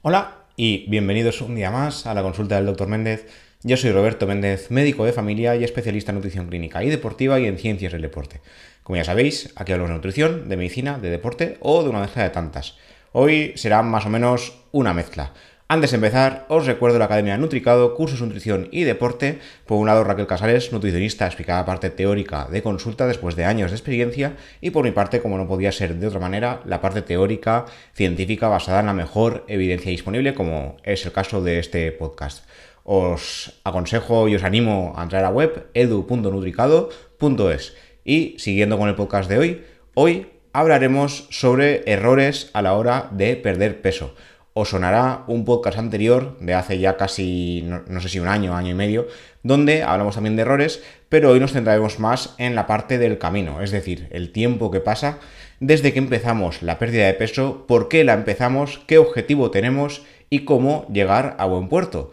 Hola y bienvenidos un día más a la consulta del Dr. Méndez. Yo soy Roberto Méndez, médico de familia y especialista en nutrición clínica y deportiva y en ciencias del deporte. Como ya sabéis, aquí hablamos de nutrición, de medicina, de deporte o de una mezcla de tantas. Hoy será más o menos una mezcla. Antes de empezar, os recuerdo la Academia Nutricado, cursos de nutrición y deporte. Por un lado, Raquel Casares, nutricionista, explicada parte teórica de consulta después de años de experiencia. Y por mi parte, como no podía ser de otra manera, la parte teórica, científica, basada en la mejor evidencia disponible, como es el caso de este podcast. Os aconsejo y os animo a entrar a la web edu.nutricado.es. Y siguiendo con el podcast de hoy, hoy hablaremos sobre errores a la hora de perder peso os sonará un podcast anterior de hace ya casi, no, sé si un año, año y medio, donde hablamos también de errores, pero hoy nos centraremos más en la parte del camino, es decir, el tiempo que pasa desde que empezamos la pérdida de peso, por qué la empezamos, qué objetivo tenemos y cómo llegar a buen puerto.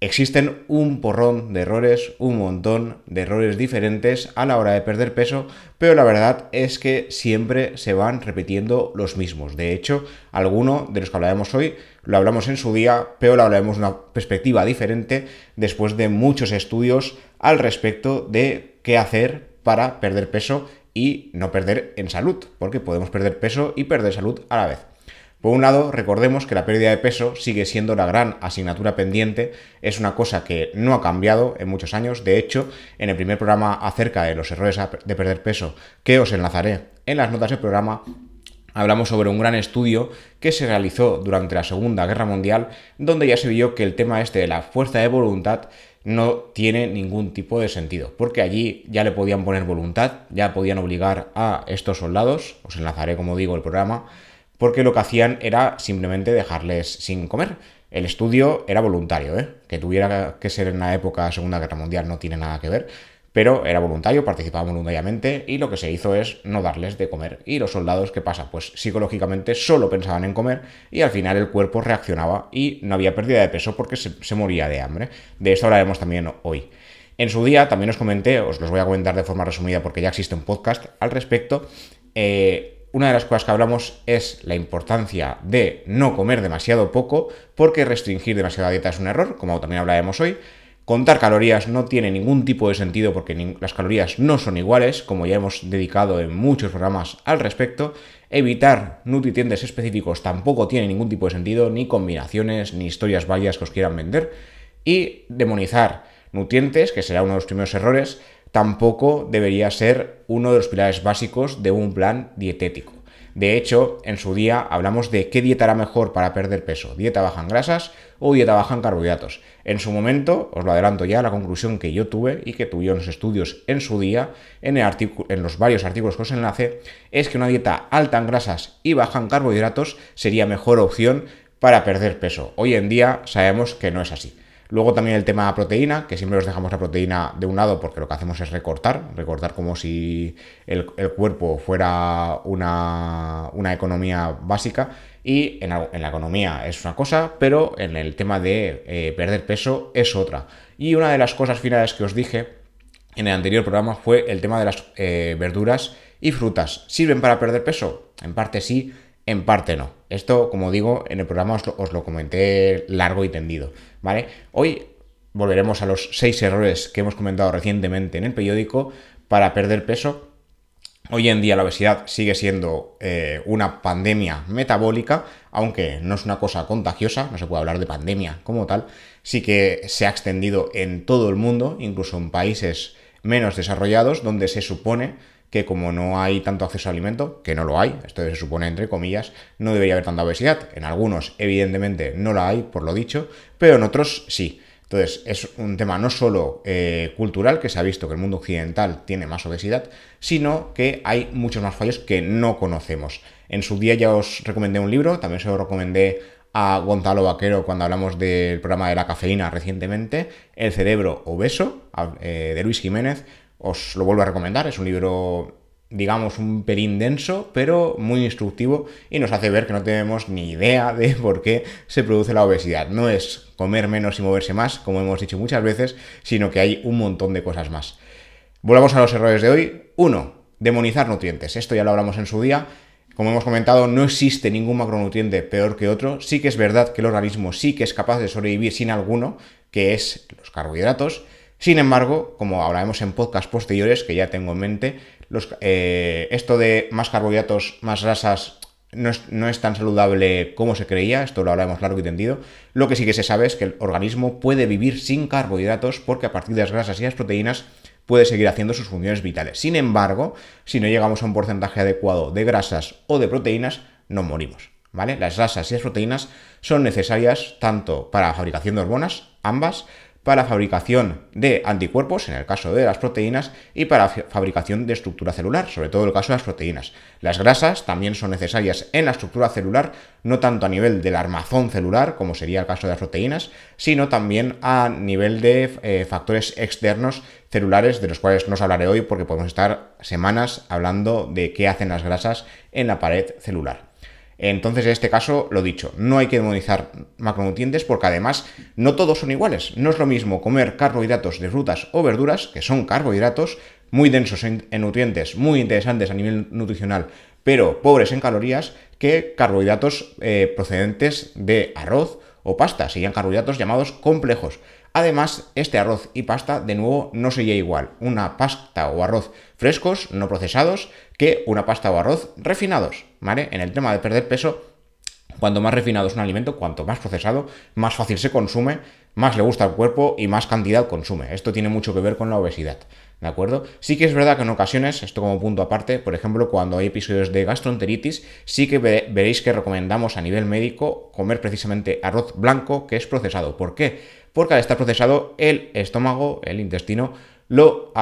Existen un porrón de errores, un montón de errores diferentes a la hora de perder peso, pero la verdad es que siempre se van repitiendo los mismos. De hecho, alguno de los que hablaremos hoy lo hablamos en su día, pero lo hablaremos de una perspectiva diferente después de muchos estudios al respecto de qué hacer para perder peso y no perder en salud, porque podemos perder peso y perder salud a la vez. Por un lado, recordemos que la pérdida de peso sigue siendo la gran asignatura pendiente, es una cosa que no ha cambiado en muchos años, de hecho, en el primer programa acerca de los errores de perder peso, que os enlazaré en las notas del programa, hablamos sobre un gran estudio que se realizó durante la Segunda Guerra Mundial, donde ya se vio que el tema este de la fuerza de voluntad no tiene ningún tipo de sentido, porque allí ya le podían poner voluntad, ya podían obligar a estos soldados, os enlazaré como digo el programa, porque lo que hacían era simplemente dejarles sin comer. El estudio era voluntario, ¿eh? que tuviera que ser en la época Segunda Guerra Mundial no tiene nada que ver, pero era voluntario, participaban voluntariamente y lo que se hizo es no darles de comer. Y los soldados, ¿qué pasa? Pues psicológicamente solo pensaban en comer y al final el cuerpo reaccionaba y no había pérdida de peso porque se, moría de hambre. De esto hablaremos también hoy. En su día también os comenté, os los voy a comentar de forma resumida porque ya existe un podcast al respecto. Eh, una de las cosas que hablamos es la importancia de no comer demasiado poco, porque restringir demasiada dieta es un error, como también hablaremos hoy. Contar calorías no tiene ningún tipo de sentido porque las calorías no son iguales, como ya hemos dedicado en muchos programas al respecto. Evitar nutrientes específicos tampoco tiene ningún tipo de sentido, ni combinaciones, ni historias varias que os quieran vender. Y demonizar nutrientes, que será uno de los primeros errores, tampoco debería ser uno de los pilares básicos de un plan dietético. De hecho, en su día hablamos de qué dieta era mejor para perder peso, dieta baja en grasas o dieta baja en carbohidratos. En su momento, os lo adelanto ya, la conclusión que yo tuve y que tuvieron los estudios en su día, en, los varios artículos que os enlace, es que una dieta alta en grasas y baja en carbohidratos sería mejor opción para perder peso. Hoy en día sabemos que no es así. Luego también el tema proteína, que siempre nos dejamos la proteína de un lado porque lo que hacemos es recortar, recortar como si el, cuerpo fuera una, economía básica. Y en la, economía es una cosa, pero en el tema de eh, perder peso es otra. Y una de las cosas finales que os dije en el anterior programa fue el tema de las eh, verduras y frutas. ¿Sirven para perder peso? En parte sí, en parte no. Esto, como digo, en el programa os lo, comenté largo y tendido, ¿vale? Hoy volveremos a los seis errores que hemos comentado recientemente en el periódico para perder peso. Hoy en día la obesidad sigue siendo eh, una pandemia metabólica, aunque no es una cosa contagiosa, no se puede hablar de pandemia como tal, sí que se ha extendido en todo el mundo, incluso en países menos desarrollados, donde se supone que como no hay tanto acceso a alimento, que no lo hay, esto se supone entre comillas, no debería haber tanta obesidad. En algunos, evidentemente, no la hay, por lo dicho, pero en otros sí. Entonces, es un tema no solo eh, cultural, que se ha visto que el mundo occidental tiene más obesidad, sino que hay muchos más fallos que no conocemos. En su día ya os recomendé un libro, también se lo recomendé a Gonzalo Vaquero cuando hablamos del programa de la cafeína recientemente, El cerebro obeso, eh, de Luis Jiménez, os lo vuelvo a recomendar, es un libro, digamos, un pelín denso, pero muy instructivo y nos hace ver que no tenemos ni idea de por qué se produce la obesidad. No es comer menos y moverse más, como hemos dicho muchas veces, sino que hay un montón de cosas más. Volvamos a los errores de hoy. Uno, demonizar nutrientes. Esto ya lo hablamos en su día. Como hemos comentado, no existe ningún macronutriente peor que otro. Sí que es verdad que el organismo sí que es capaz de sobrevivir sin alguno, que es los carbohidratos. Sin embargo, como hablaremos en podcast posteriores, que ya tengo en mente, eh, esto de más carbohidratos, más grasas, no es, tan saludable como se creía, esto lo hablaremos largo y tendido. Lo que sí que se sabe es que el organismo puede vivir sin carbohidratos porque a partir de las grasas y las proteínas puede seguir haciendo sus funciones vitales. Sin embargo, si no llegamos a un porcentaje adecuado de grasas o de proteínas, no morimos. Las grasas y las proteínas son necesarias tanto para la fabricación de hormonas, ambas, para fabricación de anticuerpos, en el caso de las proteínas, y para fabricación de estructura celular, sobre todo en el caso de las proteínas. Las grasas también son necesarias en la estructura celular, no tanto a nivel del armazón celular, como sería el caso de las proteínas, sino también a nivel de eh, factores externos celulares, de los cuales no os hablaré hoy porque podemos estar semanas hablando de qué hacen las grasas en la pared celular. Entonces, en este caso, lo dicho, no hay que demonizar macronutrientes porque además no todos son iguales. No es lo mismo comer carbohidratos de frutas o verduras, que son carbohidratos muy densos en, nutrientes, muy interesantes a nivel nutricional, pero pobres en calorías, que carbohidratos eh, procedentes de arroz o pasta, serían carbohidratos llamados complejos. Además, este arroz y pasta, de nuevo, no sería igual una pasta o arroz frescos, no procesados, que una pasta o arroz refinados, ¿vale? En el tema de perder peso, cuanto más refinado es un alimento, cuanto más procesado, más fácil se consume, más le gusta al cuerpo y más cantidad consume. Esto tiene mucho que ver con la obesidad. ¿De acuerdo? Sí que es verdad que en ocasiones, esto como punto aparte, por ejemplo, cuando hay episodios de gastroenteritis, sí que veréis que recomendamos a nivel médico comer precisamente arroz blanco que es procesado. ¿Por qué? Porque al estar procesado, el estómago, el intestino, lo,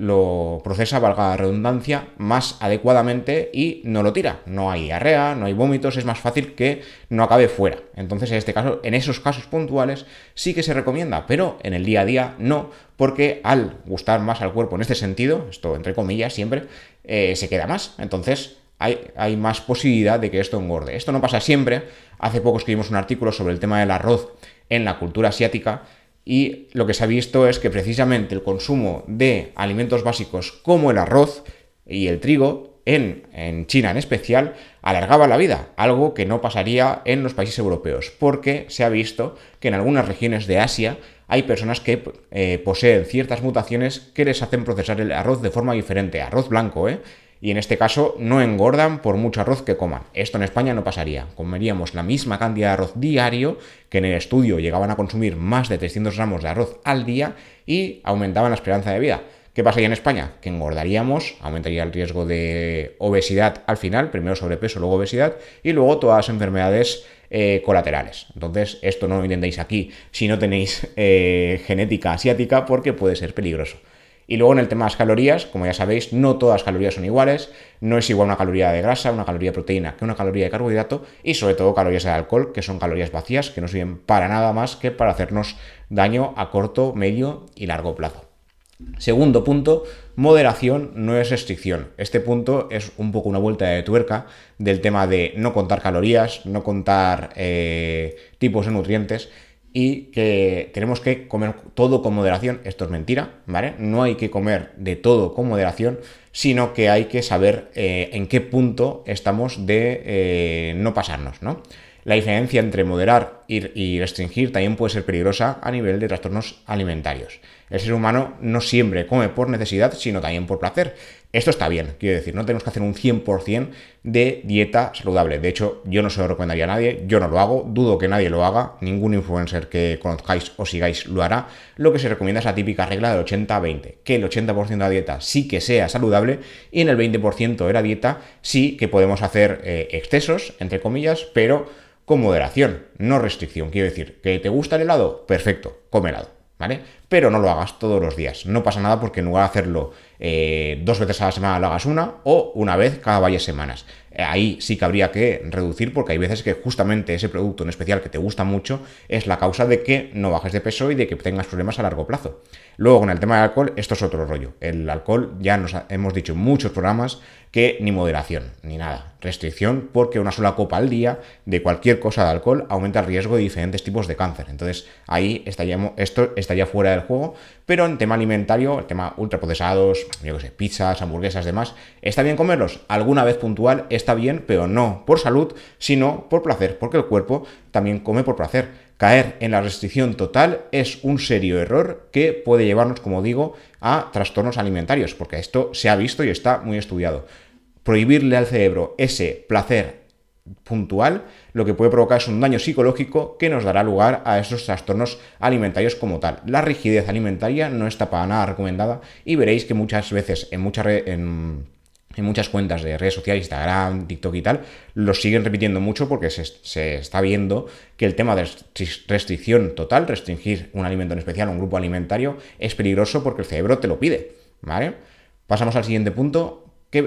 lo, procesa, valga la redundancia, más adecuadamente y no lo tira. No hay diarrea, no hay vómitos, es más fácil que no acabe fuera. Entonces, en este caso, en esos casos puntuales sí que se recomienda, pero en el día a día no, porque al gustar más al cuerpo en este sentido, esto entre comillas siempre, eh, se queda más. Entonces, hay, más posibilidad de que esto engorde. Esto no pasa siempre. Hace poco escribimos un artículo sobre el tema del arroz en la cultura asiática y lo que se ha visto es que precisamente el consumo de alimentos básicos como el arroz y el trigo, en, en, China en especial, alargaba la vida, algo que no pasaría en los países europeos, porque se ha visto que en algunas regiones de Asia hay personas que eh, poseen ciertas mutaciones que les hacen procesar el arroz de forma diferente, arroz blanco, ¿eh? Y en este caso no engordan por mucho arroz que coman. Esto en España no pasaría. Comeríamos la misma cantidad de arroz diario, que en el estudio llegaban a consumir más de 300 gramos de arroz al día y aumentaban la esperanza de vida. ¿Qué pasaría en España? Que engordaríamos, aumentaría el riesgo de obesidad al final, primero sobrepeso, luego obesidad, y luego todas las enfermedades eh, colaterales. Entonces, esto no lo intentéis aquí si no tenéis eh, genética asiática porque puede ser peligroso. Y luego en el tema de las calorías, como ya sabéis, no todas las calorías son iguales, no es igual una caloría de grasa, una caloría de proteína que una caloría de carbohidrato y sobre todo calorías de alcohol, que son calorías vacías, que no sirven para nada más que para hacernos daño a corto, medio y largo plazo. Segundo punto, moderación no es restricción. Este punto es un poco una vuelta de tuerca del tema de no contar calorías, no contar eh, tipos de nutrientes y que tenemos que comer todo con moderación. Esto es mentira, ¿vale? No hay que comer de todo con moderación, sino que hay que saber eh, en qué punto estamos de eh, no pasarnos, ¿no? La diferencia entre moderar y restringir también puede ser peligrosa a nivel de trastornos alimentarios. El ser humano no siempre come por necesidad, sino también por placer. Esto está bien, quiero decir, no tenemos que hacer un 100% de dieta saludable. De hecho, yo no se lo recomendaría a nadie, yo no lo hago, dudo que nadie lo haga, ningún influencer que conozcáis o sigáis lo hará. Lo que se recomienda es la típica regla del 80-20, que el 80% de la dieta sí que sea saludable y en el 20% de la dieta sí que podemos hacer eh, excesos, entre comillas, pero con moderación, no restricción. Quiero decir, ¿que te gusta el helado? Perfecto, come helado. ¿Vale? Pero no lo hagas todos los días. No pasa nada porque en lugar de hacerlo eh, dos veces a la semana lo hagas una o una vez cada varias semanas. Eh, ahí sí que habría que reducir porque hay veces que justamente ese producto en especial que te gusta mucho es la causa de que no bajes de peso y de que tengas problemas a largo plazo. Luego con el tema del alcohol, esto es otro rollo. El alcohol ya nos hemos dicho en muchos programas que ni moderación, ni nada. Restricción porque una sola copa al día de cualquier cosa de alcohol aumenta el riesgo de diferentes tipos de cáncer. Entonces ahí estaríamos, esto estaría fuera del juego pero en tema alimentario, el tema ultraprocesados, yo que sé, pizzas, hamburguesas, demás, ¿está bien comerlos? Alguna vez puntual está bien, pero no por salud, sino por placer, porque el cuerpo también come por placer. Caer en la restricción total es un serio error que puede llevarnos, como digo, a trastornos alimentarios, porque esto se ha visto y está muy estudiado. Prohibirle al cerebro ese placer puntual, lo que puede provocar es un daño psicológico que nos dará lugar a esos trastornos alimentarios como tal. La rigidez alimentaria no está para nada recomendada y veréis que muchas veces en, muchas en, muchas cuentas de redes sociales, Instagram, TikTok y tal, lo siguen repitiendo mucho porque se, se, está viendo que el tema de restricción total, restringir un alimento en especial, un grupo alimentario, es peligroso porque el cerebro te lo pide. ¿Vale? Pasamos al siguiente punto.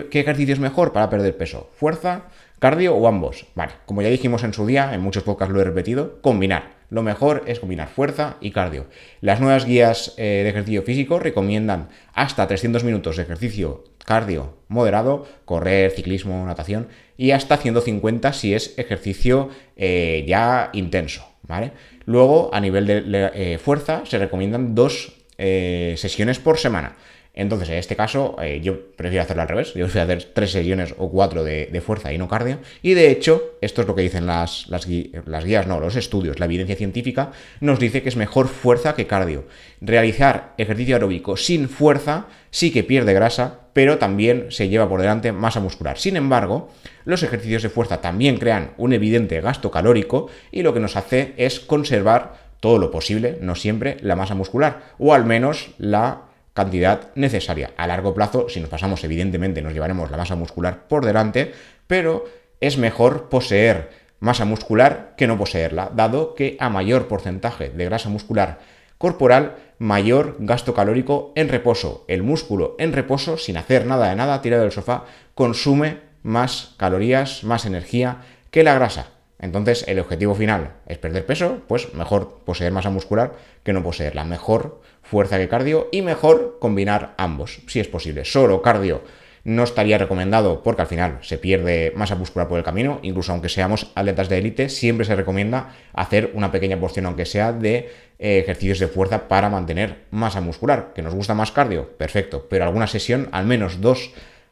¿Qué, ejercicio es mejor para perder peso? ¿Fuerza? ¿Cardio o ambos? Vale, como ya dijimos en su día, en muchos podcasts lo he repetido, combinar. Lo mejor es combinar fuerza y cardio. Las nuevas guías eh, de ejercicio físico recomiendan hasta 300 minutos de ejercicio cardio moderado, correr, ciclismo, natación, y hasta 150 si es ejercicio eh, ya intenso. ¿vale? Luego, a nivel de eh, fuerza, se recomiendan dos sesiones por semana. Entonces, en este caso, eh, yo prefiero hacerlo al revés. Yo prefiero hacer tres sesiones o cuatro de, fuerza y no cardio. Y de hecho, esto es lo que dicen las, las, guías, no, los estudios, la evidencia científica, nos dice que es mejor fuerza que cardio. Realizar ejercicio aeróbico sin fuerza sí que pierde grasa, pero también se lleva por delante masa muscular. Sin embargo, los ejercicios de fuerza también crean un evidente gasto calórico y lo que nos hace es conservar todo lo posible, no siempre, la masa muscular, o al menos la cantidad necesaria. A largo plazo, si nos pasamos, evidentemente nos llevaremos la masa muscular por delante, pero es mejor poseer masa muscular que no poseerla, dado que a mayor porcentaje de grasa muscular corporal, mayor gasto calórico en reposo. El músculo en reposo, sin hacer nada de nada, tirado del sofá, consume más calorías, más energía que la grasa. Entonces, el objetivo final es perder peso, pues mejor poseer masa muscular que no poseerla. Mejor fuerza que cardio y mejor combinar ambos, si es posible. Solo cardio no estaría recomendado porque al final se pierde masa muscular por el camino, incluso aunque seamos atletas de élite, siempre se recomienda hacer una pequeña porción, aunque sea de eh, ejercicios de fuerza para mantener masa muscular. ¿Que nos gusta más cardio? Perfecto, pero alguna sesión, al menos dos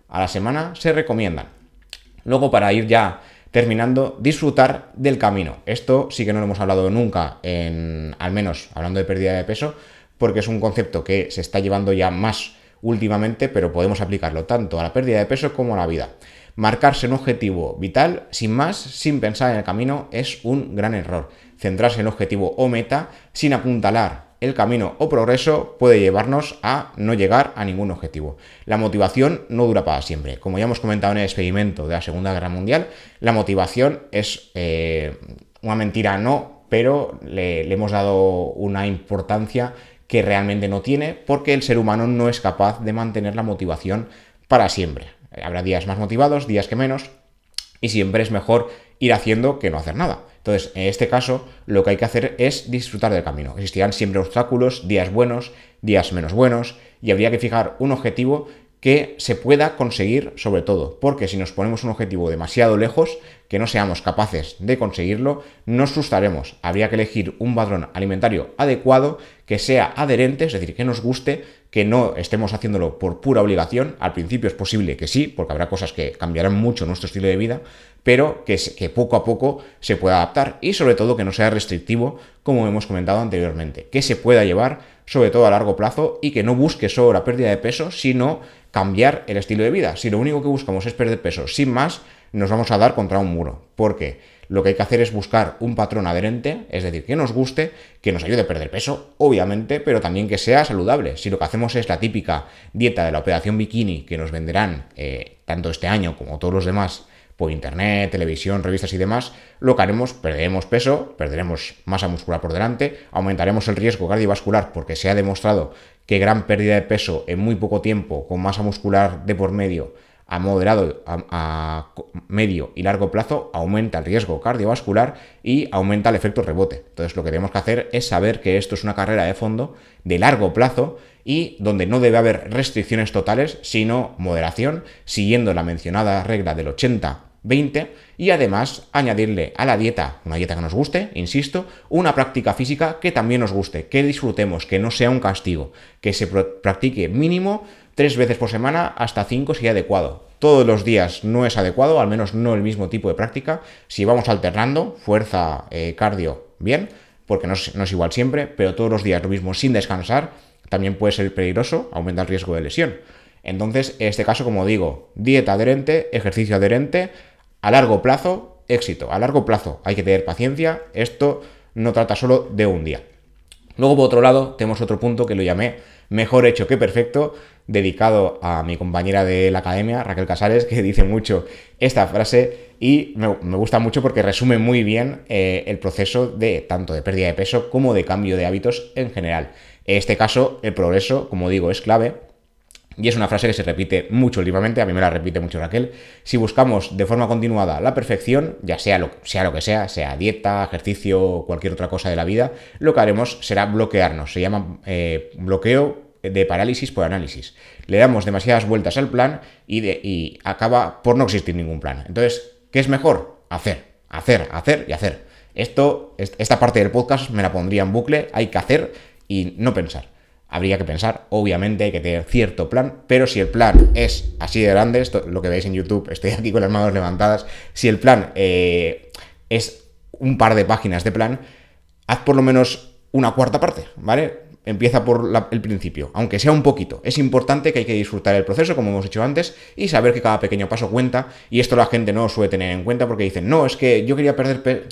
a la semana, se recomiendan. Luego, para ir ya terminando, disfrutar del camino. Esto sí que no lo hemos hablado nunca, en, al menos hablando de pérdida de peso, porque es un concepto que se está llevando ya más últimamente, pero podemos aplicarlo tanto a la pérdida de peso como a la vida. Marcarse un objetivo vital sin más, sin pensar en el camino, es un gran error. Centrarse en objetivo o meta sin apuntalar el camino o progreso puede llevarnos a no llegar a ningún objetivo. La motivación no dura para siempre. Como ya hemos comentado en el experimento de la Segunda Guerra Mundial, la motivación es eh, una mentira no, pero le, le hemos dado una importancia que realmente no tiene porque el ser humano no es capaz de mantener la motivación para siempre. Habrá días más motivados, días que menos, y siempre es mejor ir haciendo que no hacer nada. Entonces, en este caso, lo que hay que hacer es disfrutar del camino. Existirán siempre obstáculos, días buenos, días menos buenos, y habría que fijar un objetivo que se pueda conseguir sobre todo, porque si nos ponemos un objetivo demasiado lejos, que no seamos capaces de conseguirlo, nos frustraremos. Habría que elegir un patrón alimentario adecuado, que sea adherente, es decir, que nos guste, que no estemos haciéndolo por pura obligación. Al principio es posible que sí, porque habrá cosas que cambiarán mucho nuestro estilo de vida, pero que, que poco a poco se pueda adaptar y sobre todo que no sea restrictivo, como hemos comentado anteriormente, que se pueda llevar sobre todo a largo plazo y que no busque solo la pérdida de peso, sino cambiar el estilo de vida. Si lo único que buscamos es perder peso sin más, nos vamos a dar contra un muro. Porque lo que hay que hacer es buscar un patrón adherente, es decir, que nos guste, que nos ayude a perder peso, obviamente, pero también que sea saludable. Si lo que hacemos es la típica dieta de la operación bikini que nos venderán eh, tanto este año como todos los demás por internet, televisión, revistas y demás, lo que haremos, perderemos peso, perderemos masa muscular por delante, aumentaremos el riesgo cardiovascular porque se ha demostrado que gran pérdida de peso en muy poco tiempo, con masa muscular de por medio, a moderado, a, medio y largo plazo, aumenta el riesgo cardiovascular y aumenta el efecto rebote. Entonces lo que tenemos que hacer es saber que esto es una carrera de fondo de largo plazo y donde no debe haber restricciones totales, sino moderación, siguiendo la mencionada regla del 80 20 y además añadirle a la dieta, una dieta que nos guste, insisto, una práctica física que también nos guste, que disfrutemos, que no sea un castigo, que se practique mínimo tres veces por semana hasta cinco si adecuado. Todos los días no es adecuado, al menos no el mismo tipo de práctica. Si vamos alternando, fuerza, eh, cardio, bien, porque no es, no es igual siempre, pero todos los días lo mismo sin descansar, también puede ser peligroso, aumenta el riesgo de lesión. Entonces, en este caso, como digo, dieta adherente, ejercicio adherente, a largo plazo, éxito. A largo plazo hay que tener paciencia. Esto no trata solo de un día. Luego, por otro lado, tenemos otro punto que lo llamé mejor hecho que perfecto, dedicado a mi compañera de la academia, Raquel Casares, que dice mucho esta frase y me, gusta mucho porque resume muy bien eh, el proceso de tanto de pérdida de peso como de cambio de hábitos en general. En este caso, el progreso, como digo, es clave y es una frase que se repite mucho últimamente, a mí me la repite mucho Raquel. Si buscamos de forma continuada la perfección, ya sea lo, sea lo que sea, sea dieta, ejercicio o cualquier otra cosa de la vida, lo que haremos será bloquearnos. Se llama eh, bloqueo de parálisis por análisis. Le damos demasiadas vueltas al plan y, y acaba por no existir ningún plan. Entonces, ¿qué es mejor? Hacer, hacer, hacer y hacer. Esto, esta parte del podcast me la pondría en bucle, hay que hacer y no pensar habría que pensar, obviamente hay que tener cierto plan, pero si el plan es así de grande, esto, lo que veis en YouTube, estoy aquí con las manos levantadas, si el plan eh, es un par de páginas de plan, haz por lo menos una cuarta parte, ¿vale? Empieza por el principio, aunque sea un poquito. Es importante que hay que disfrutar el proceso, como hemos hecho antes, y saber que cada pequeño paso cuenta, y esto la gente no suele tener en cuenta porque dicen, no, es que yo quería perder...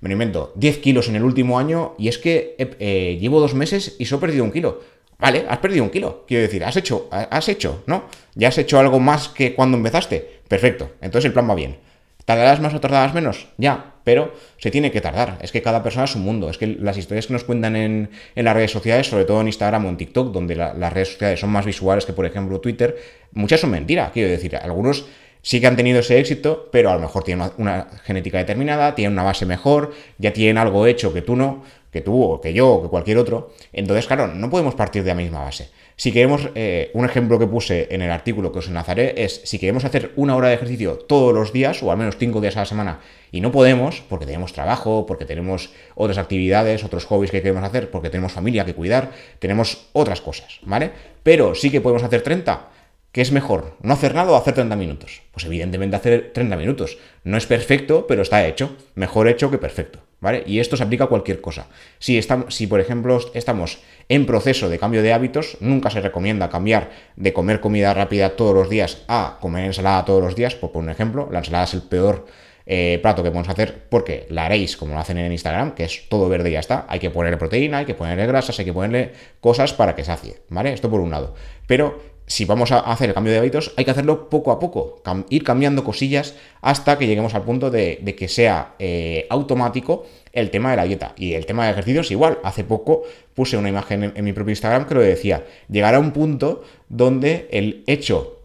Me invento, 10 kilos en el último año y es que eh, llevo dos meses y solo he perdido un kilo. Vale, has perdido un kilo. Quiero decir, has hecho, has hecho, ¿no? Ya has hecho algo más que cuando empezaste. Perfecto. Entonces el plan va bien. ¿Tardarás más o tardarás menos? Ya, pero se tiene que tardar. Es que cada persona es un mundo. Es que las historias que nos cuentan en, las redes sociales, sobre todo en Instagram o en TikTok, donde las redes sociales son más visuales que, por ejemplo, Twitter, muchas son mentiras. Quiero decir, algunos sí que han tenido ese éxito, pero a lo mejor tienen una, genética determinada, tienen una base mejor, ya tienen algo hecho que tú no que tú o que yo o que cualquier otro. Entonces, claro, no podemos partir de la misma base. Si queremos, eh, un ejemplo que puse en el artículo que os enlazaré es, si queremos hacer una hora de ejercicio todos los días, o al menos cinco días a la semana, y no podemos, porque tenemos trabajo, porque tenemos otras actividades, otros hobbies que queremos hacer, porque tenemos familia que cuidar, tenemos otras cosas, ¿vale? Pero sí que podemos hacer 30, ¿Qué es mejor? ¿No hacer nada o hacer 30 minutos? Pues evidentemente hacer 30 minutos. No es perfecto, pero está hecho. Mejor hecho que perfecto. ¿Vale? Y esto se aplica a cualquier cosa. Si, estamos, si, por ejemplo, estamos en proceso de cambio de hábitos, nunca se recomienda cambiar de comer comida rápida todos los días a comer ensalada todos los días. Por, un ejemplo, la ensalada es el peor eh, plato que podemos hacer porque la haréis como lo hacen en Instagram, que es todo verde y ya está. Hay que ponerle proteína, hay que ponerle grasas, hay que ponerle cosas para que sacie. ¿Vale? Esto por un lado. Pero si vamos a hacer el cambio de hábitos, hay que hacerlo poco a poco, ir cambiando cosillas hasta que lleguemos al punto de, que sea eh, automático el tema de la dieta. Y el tema de ejercicios igual. Hace poco puse una imagen en, mi propio Instagram que lo decía. Llegará un punto donde el hecho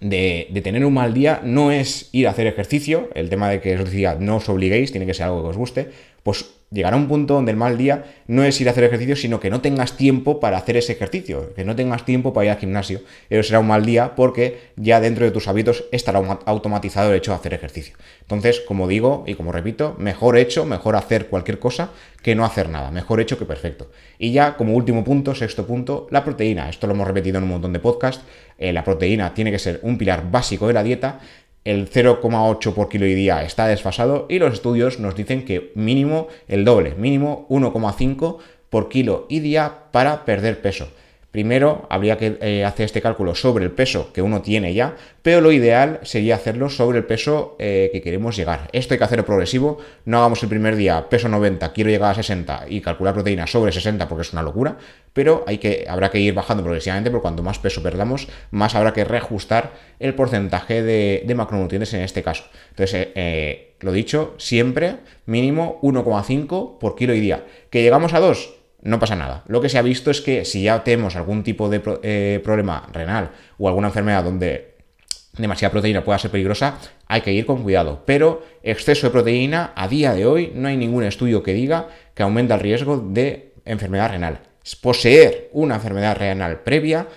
de, de, tener un mal día no es ir a hacer ejercicio, el tema de que os decía, no os obliguéis, tiene que ser algo que os guste, pues llegará un punto donde el mal día no es ir a hacer ejercicio, sino que no tengas tiempo para hacer ese ejercicio, que no tengas tiempo para ir al gimnasio. Eso será un mal día porque ya dentro de tus hábitos estará automatizado el hecho de hacer ejercicio. Entonces, como digo y como repito, mejor hecho, mejor hacer cualquier cosa que no hacer nada. Mejor hecho que perfecto. Y ya como último punto, sexto punto, la proteína. Esto lo hemos repetido en un montón de podcasts. Eh, la proteína tiene que ser un pilar básico de la dieta el 0,8 por kilo y día está desfasado y los estudios nos dicen que mínimo el doble, mínimo 1,5 por kilo y día para perder peso. Primero habría que eh, hacer este cálculo sobre el peso que uno tiene ya, pero lo ideal sería hacerlo sobre el peso eh, que queremos llegar. Esto hay que hacerlo progresivo, no hagamos el primer día peso 90, quiero llegar a 60 y calcular proteína sobre 60 porque es una locura, pero hay que, habrá que ir bajando progresivamente porque cuanto más peso perdamos, más habrá que reajustar el porcentaje de, macronutrientes en este caso. Entonces, eh, lo dicho, siempre mínimo 1,5 por kilo y día. ¿Que llegamos a 2? No pasa nada. Lo que se ha visto es que si ya tenemos algún tipo de eh, problema renal o alguna enfermedad donde demasiada proteína pueda ser peligrosa, hay que ir con cuidado. Pero exceso de proteína, a día de hoy, no hay ningún estudio que diga que aumenta el riesgo de enfermedad renal. Poseer una enfermedad renal previa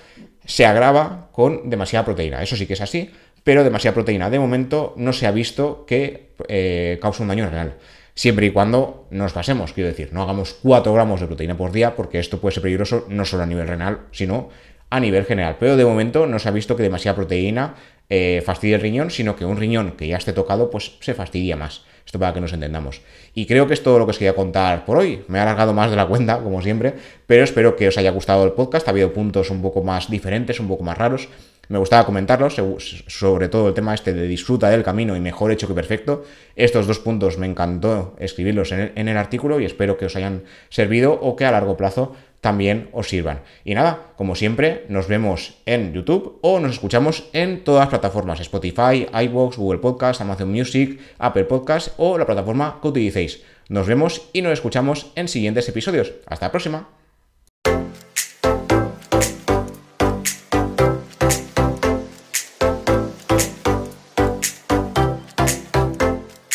se agrava con demasiada proteína. Eso sí que es así, pero demasiada proteína de momento no se ha visto que eh, cause un daño renal. Siempre y cuando nos pasemos, quiero decir, no hagamos 4 gramos de proteína por día, porque esto puede ser peligroso no solo a nivel renal, sino a nivel general. Pero de momento no se ha visto que demasiada proteína eh, fastidie el riñón, sino que un riñón que ya esté tocado, pues se fastidia más. Esto para que nos entendamos. Y creo que es todo lo que os quería contar por hoy. Me he alargado más de la cuenta, como siempre, pero espero que os haya gustado el podcast. Ha habido puntos un poco más diferentes, un poco más raros. Me gustaba comentarlos, sobre todo el tema este de disfruta del camino y mejor hecho que perfecto. Estos dos puntos me encantó escribirlos en el, artículo y espero que os hayan servido o que a largo plazo también os sirvan. Y nada, como siempre, nos vemos en YouTube o nos escuchamos en todas las plataformas, Spotify, iVoox, Google Podcast, Amazon Music, Apple Podcast o la plataforma que utilicéis. Nos vemos y nos escuchamos en siguientes episodios. Hasta la próxima.